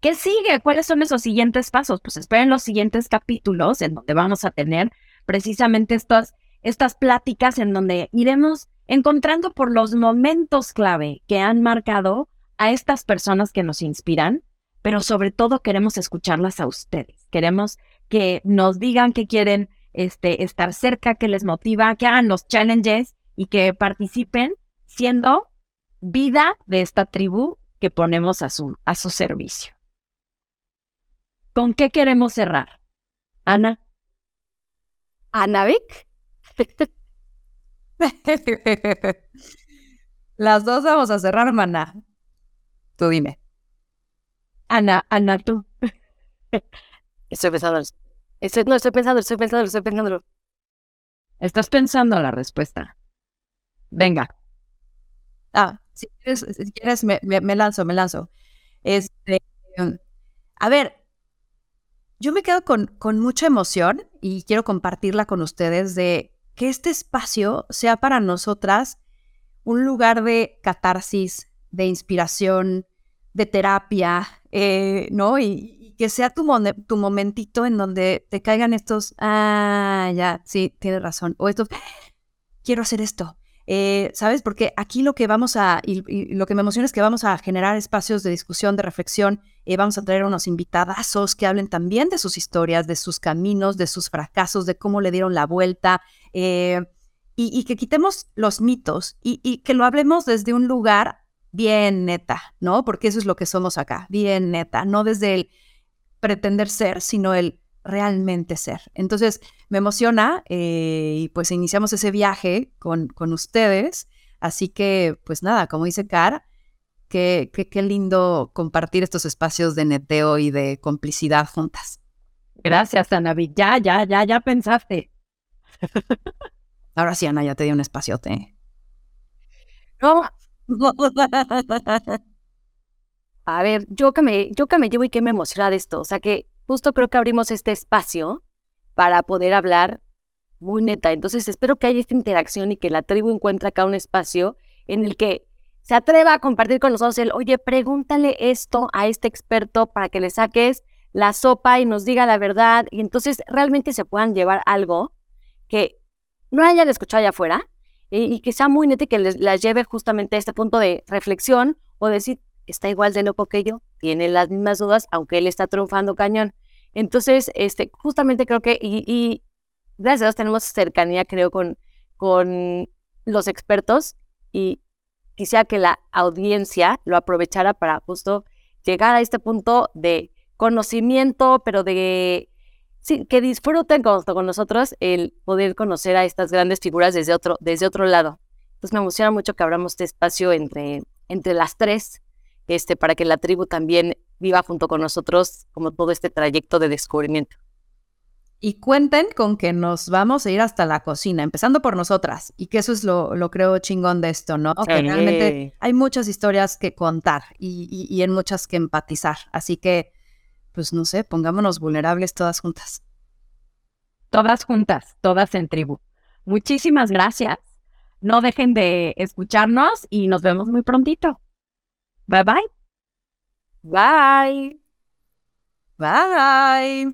¿Qué sigue? ¿Cuáles son esos siguientes pasos? Pues esperen los siguientes capítulos en donde vamos a tener precisamente estas, estas pláticas en donde iremos encontrando por los momentos clave que han marcado a estas personas que nos inspiran pero sobre todo queremos escucharlas a ustedes. Queremos que nos digan que quieren este, estar cerca, que les motiva, que hagan los challenges y que participen siendo vida de esta tribu que ponemos a su, a su servicio. ¿Con qué queremos cerrar? Ana. Ana Vic. Las dos vamos a cerrar, mana. Tú dime. Ana, Ana, tú. Estoy pensando. Estoy, no, estoy pensando, estoy pensando, estoy pensando. Estás pensando la respuesta. Venga. Ah, si quieres, me, lanzo, me lanzo. Este, a ver, yo me quedo con, con mucha emoción y quiero compartirla con ustedes de que este espacio sea para nosotras un lugar de catarsis, de inspiración, de terapia, eh, ¿no? Y, que sea tu, tu momentito en donde te caigan estos, ah, ya, sí, tienes razón, o estos, quiero hacer esto. Eh, ¿Sabes? Porque aquí lo que vamos a, y, lo que me emociona es que vamos a generar espacios de discusión, de reflexión, eh, vamos a traer unos invitadazos que hablen también de sus historias, de sus caminos, de sus fracasos, de cómo le dieron la vuelta, y, que quitemos los mitos y, y que lo hablemos desde un lugar bien neta, ¿no? Porque eso es lo que somos acá, bien neta, no desde el pretender ser, sino el realmente ser. Entonces, me emociona eh, y pues iniciamos ese viaje con, con ustedes. Así que, pues nada, como dice Car, qué, qué, lindo compartir estos espacios de neteo y de complicidad juntas. Gracias, Ana. Ya, ya, ya, ya pensaste. Ahora sí, Ana, ya te di un espaciote. No, a ver, yo que, me, yo que me llevo y que me emociona de esto. O sea que justo creo que abrimos este espacio para poder hablar muy neta. Entonces espero que haya esta interacción y que la tribu encuentre acá un espacio en el que se atreva a compartir con nosotros el, oye, pregúntale esto a este experto para que le saques la sopa y nos diga la verdad. Y entonces realmente se puedan llevar algo que no hayan escuchado allá afuera, y, que sea muy neta y que les, las lleve justamente a este punto de reflexión o decir, está igual de loco que yo, tiene las mismas dudas, aunque él está triunfando cañón. Entonces, este, justamente creo que, y, gracias a Dios tenemos cercanía, creo, con, con los expertos y quisiera que la audiencia lo aprovechara para justo llegar a este punto de conocimiento, pero de sí, que disfruten con, con nosotros el poder conocer a estas grandes figuras desde otro, desde otro lado. Entonces me emociona mucho que abramos este espacio entre, entre las tres, este, para que la tribu también viva junto con nosotros como todo este trayecto de descubrimiento. Y cuenten con que nos vamos a ir hasta la cocina, empezando por nosotras. Y que eso es lo, lo creo chingón de esto, ¿no? Que realmente hay muchas historias que contar y, y en muchas que empatizar. Así que pues no sé, pongámonos vulnerables todas juntas. Todas juntas, todas en tribu. Muchísimas gracias. No dejen de escucharnos y nos vemos muy prontito. Bye bye. Bye.